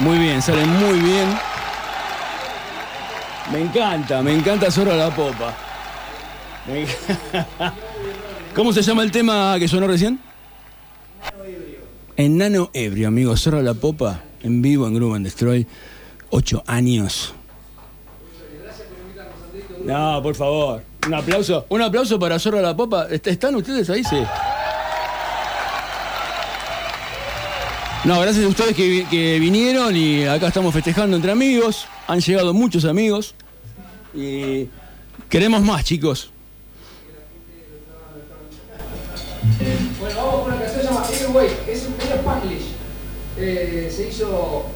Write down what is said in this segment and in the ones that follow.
Muy bien, salen muy bien. Me encanta, me encanta Zorro a la popa. ¿Cómo se llama el tema que sonó recién? Enano ebrio, amigo. Zorro la popa, en vivo en Groove and Destroy. Ocho años. No, por favor. Un aplauso. Un aplauso para Zorro la popa. ¿Están ustedes ahí? Sí. No, gracias a ustedes que, vinieron y acá estamos festejando entre amigos. Han llegado muchos amigos. Y queremos más, chicos. Bueno, vamos con una canción llamada Everway, es medio Spanglish. Eh, se hizo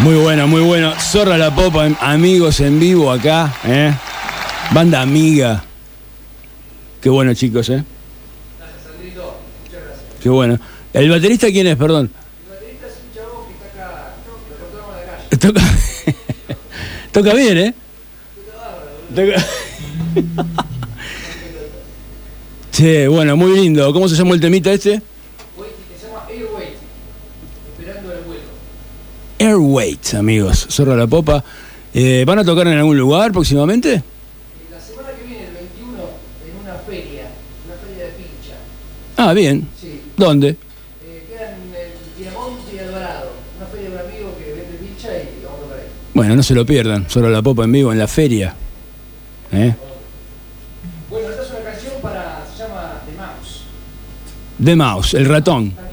Muy bueno, muy bueno. Zorra la Popa, em- amigos en vivo acá, ¿eh? Banda amiga. Qué bueno, chicos, ¿eh? Gracias, Sandrito. Muchas gracias. Qué bueno. ¿El baterista quién es, perdón? El baterista es un chabón que está acá. Lo cortamos de la calle. Toca, Toca bien, ¿eh? Toca- Che, bueno, muy lindo. ¿Cómo se llama el temita este? Airweight, amigos. Zorra la Popa. Eh, ¿Van a tocar en algún lugar próximamente? La semana que viene, el 21, en una feria. Una feria de pincha. Ah, bien. Sí. ¿Dónde? Eh, queda en el Diamante y Alvarado. Una feria de un amigo que vende pincha y vamos a tocar ahí. Bueno, no se lo pierdan. Zorra la Popa en vivo en la feria. ¿Eh? Bueno, esta es una canción para. se llama The Mouse. The Mouse, el ratón.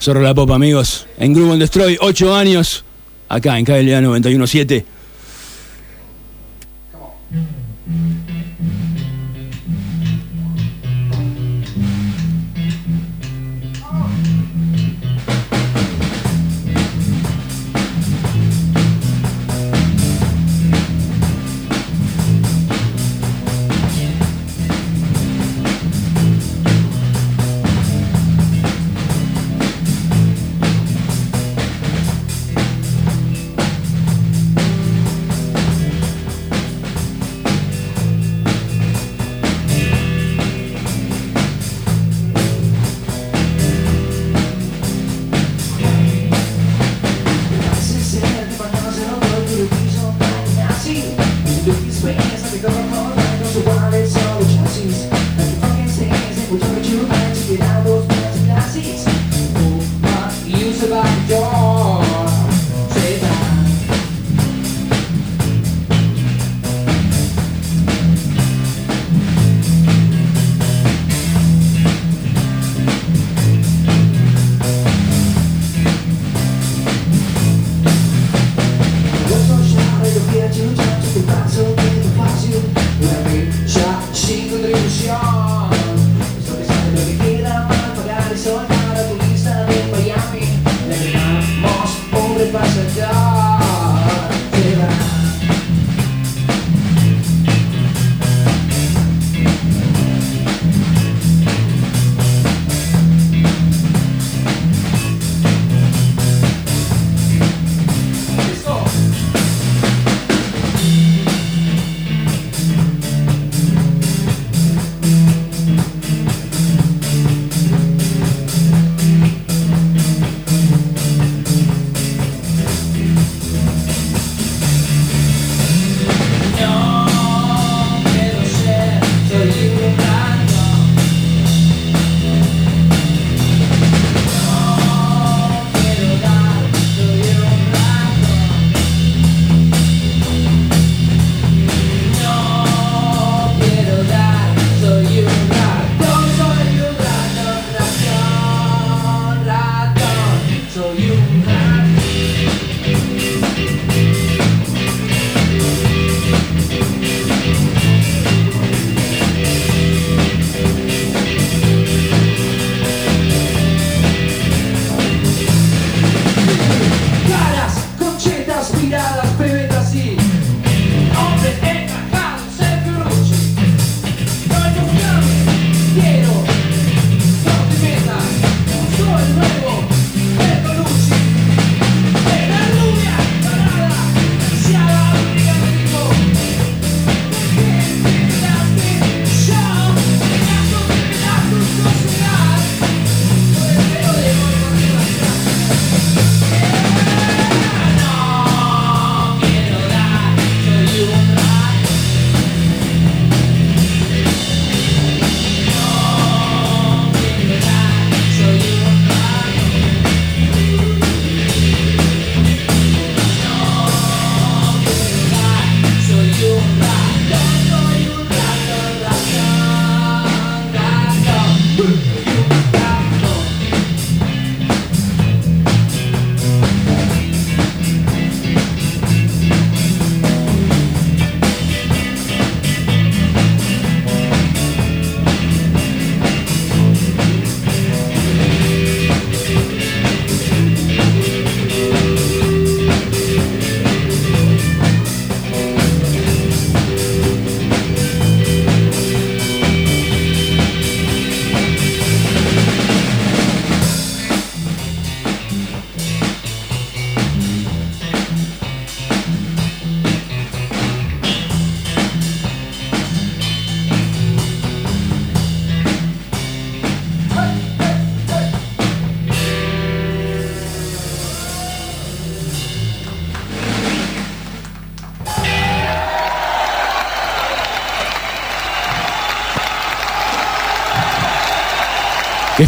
Zorro la Popa, amigos. En Groove on Destroy, 8 años. Acá en KLA 917.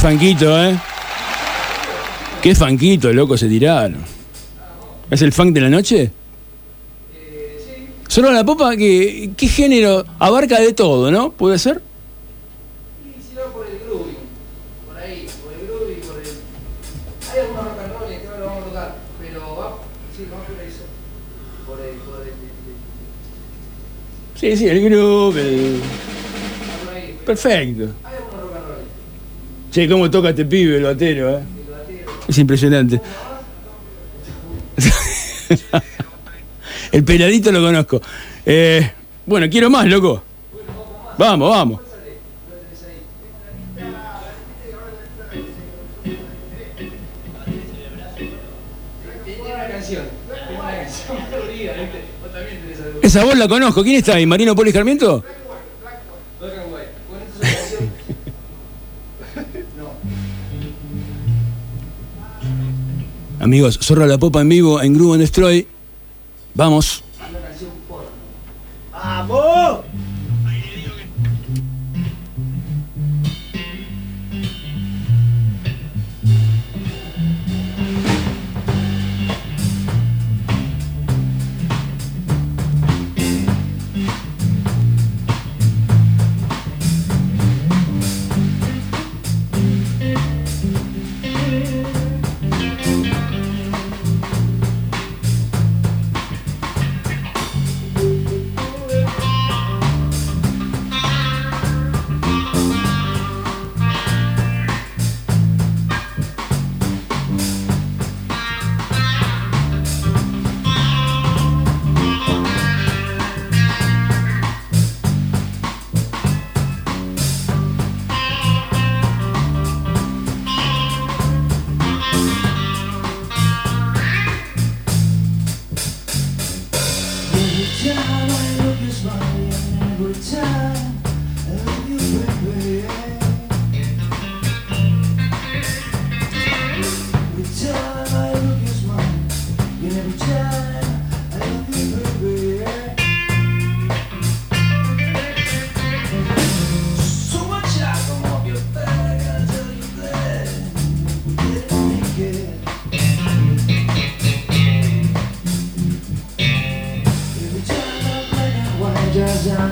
Fanquito, ¿eh? Qué fanquito, loco, se tiraron. ¿Es el funk de la noche? Solo la popa, que, ¿qué género? Abarca de todo, ¿no? ¿Puede ser? Y si el sí, el, Sí, sí, groove. Perfecto. Hay algunos rock and roll, Che, cómo toca este pibe, el batero, ¿eh? Es impresionante. el peladito lo conozco. Eh, bueno, quiero más, loco. Vamos, vamos. Esa voz la conozco. ¿Quién está ahí? ¿Marino Poli Sarmiento? Amigos, Zorra la Popa en vivo en and Destroy. Vamos. ¡Vamos!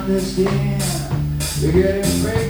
this year. You're getting crazy.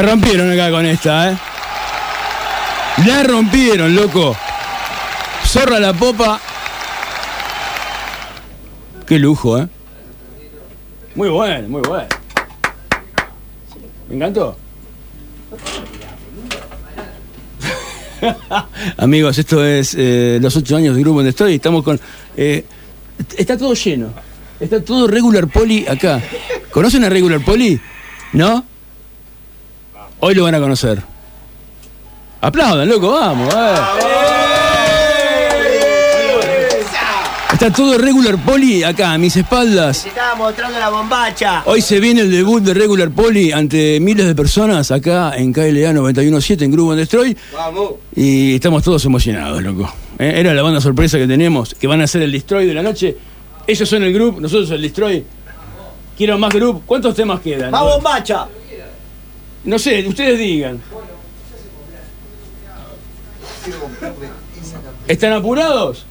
La rompieron acá con esta, ¿eh? La rompieron, loco. Zorra la popa. Qué lujo, ¿eh? Muy bueno, muy bueno. Me encantó. Amigos, esto es eh, los ocho años del grupo donde estoy. Estamos con. eh, está todo lleno. Está todo regular poli acá. ¿Conocen a regular poli? ¿No? Hoy lo van a conocer. Aplaudan, loco, vamos. Está todo regular poli acá, a mis espaldas. Estaba mostrando la bombacha. Hoy se viene el debut de Regular Poli ante miles de personas acá en KLA 917 en Grupo Destroy. Vamos. Y estamos todos emocionados, loco. Eh, Era la banda sorpresa que tenemos, que van a ser el Destroy de la noche. Ellos son el grupo, nosotros el Destroy. Quiero más grupo. ¿Cuántos temas quedan? ¡Más bombacha! No sé, ustedes digan. ¿Están apurados?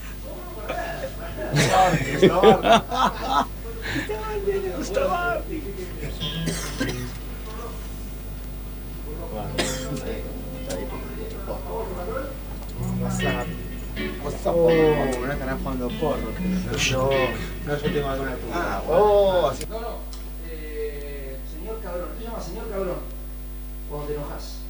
Oh, no estarán jugando porro. No, no, yo tengo alguna Ah, oh. No, no. Señor cabrón. ¿Qué llama señor cabrón? を発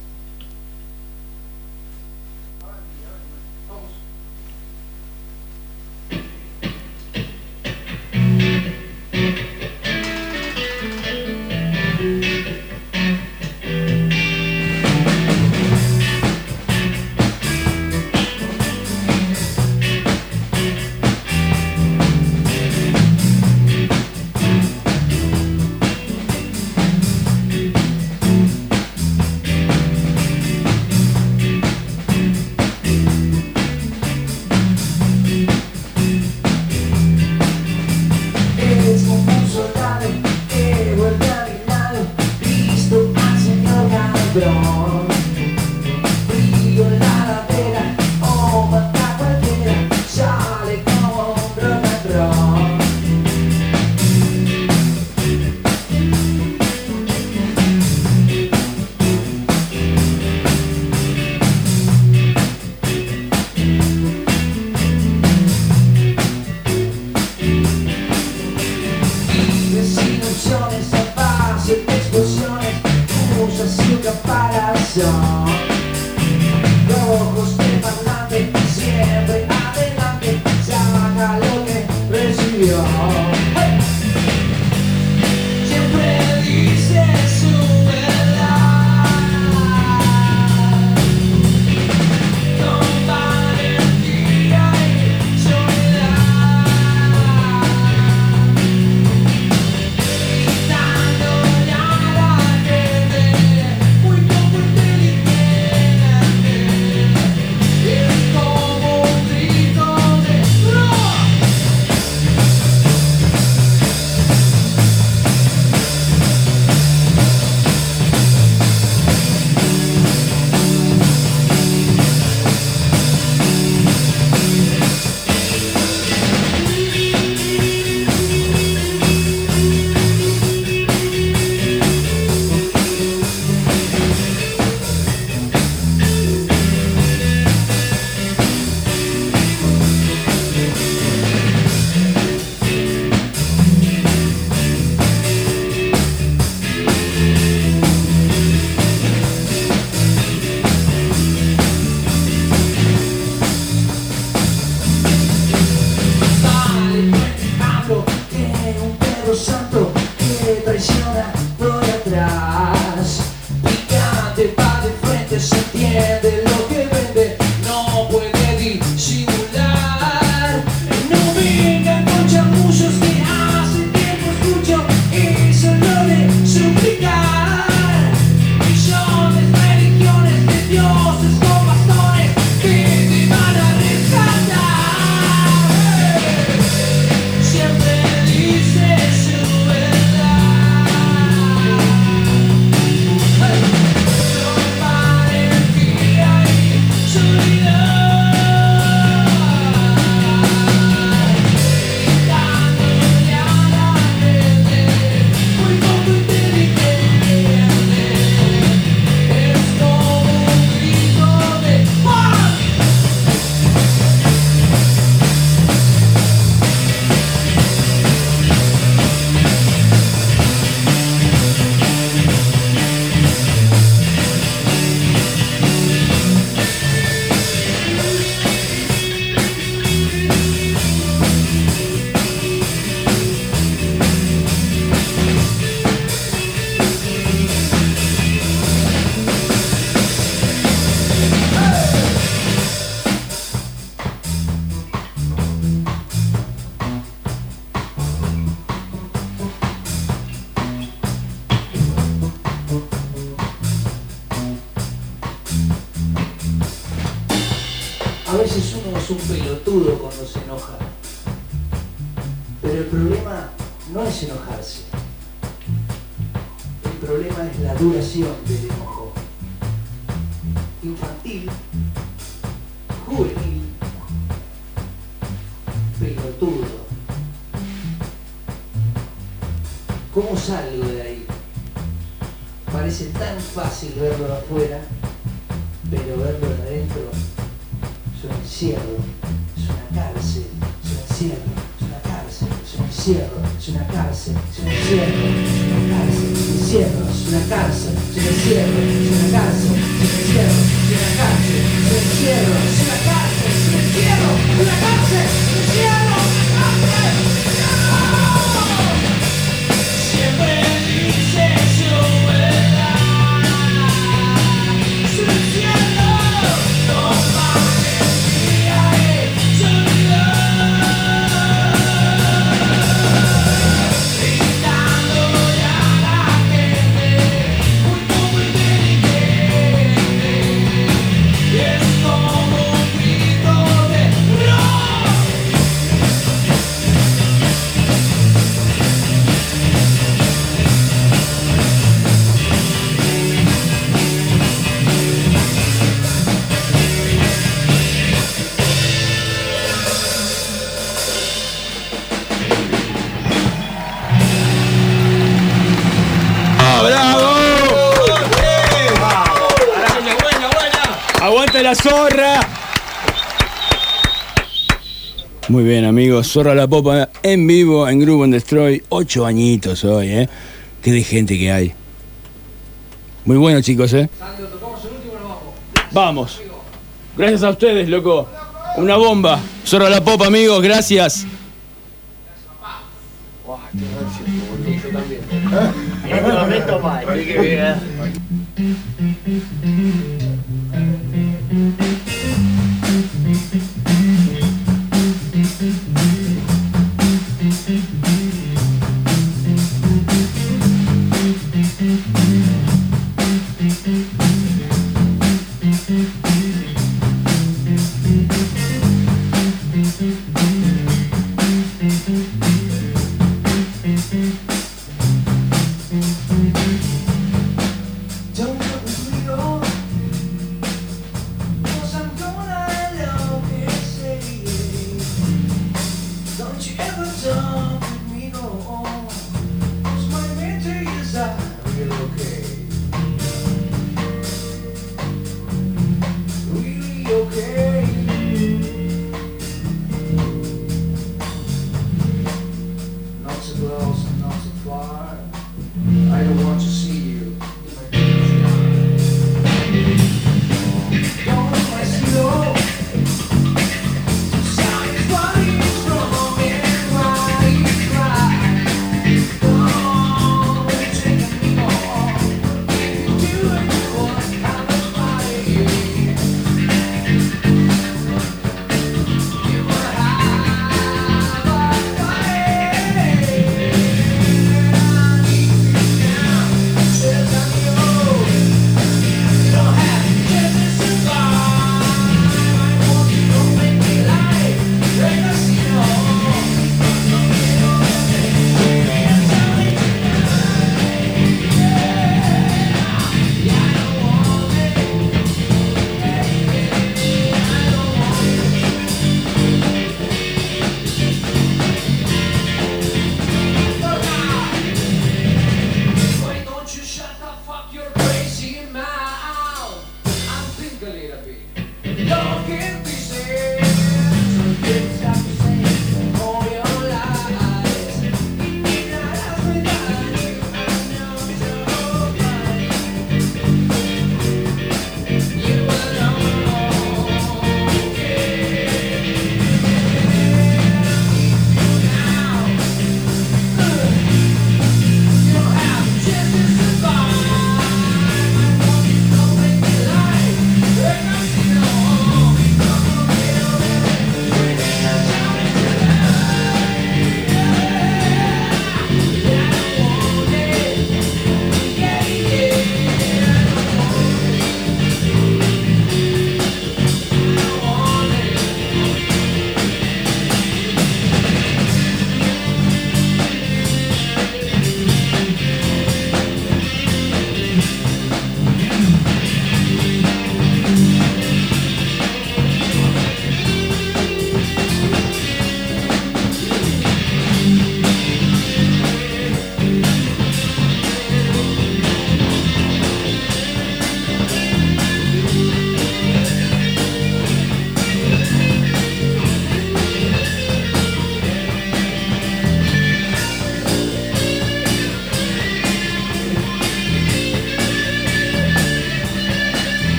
discusiones, a base de explosiones, mucha su comparación. ¿Cómo salgo de ahí? Parece tan fácil verlo de afuera, pero verlo de adentro es un encierro, es una cárcel, es un encierro, es una cárcel, es un encierro, es una cárcel, es un encierro, es una cárcel, es un encierro, es una cárcel, es un encierro, es una cárcel, es un encierro, es una cárcel, es un encierro, es una cárcel, es un encierro, una cárcel, zorra! Muy bien, amigos. Zorra la Popa en vivo en Grupo en Destroy. Ocho añitos hoy, ¿eh? Qué de gente que hay. Muy bueno, chicos, ¿eh? Vamos. Gracias a ustedes, loco. Una bomba. Zorra la Popa, amigos. Gracias. Este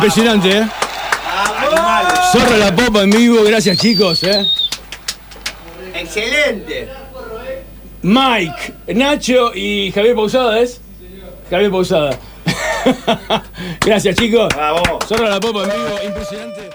impresionante, ¿eh? Zorra la popa en vivo, gracias chicos, ¿eh? Excelente. Mike, Nacho y Javier Pausada, ¿es? Javier Pausada. gracias chicos. Bravo. Zorra la popa en vivo, impresionante.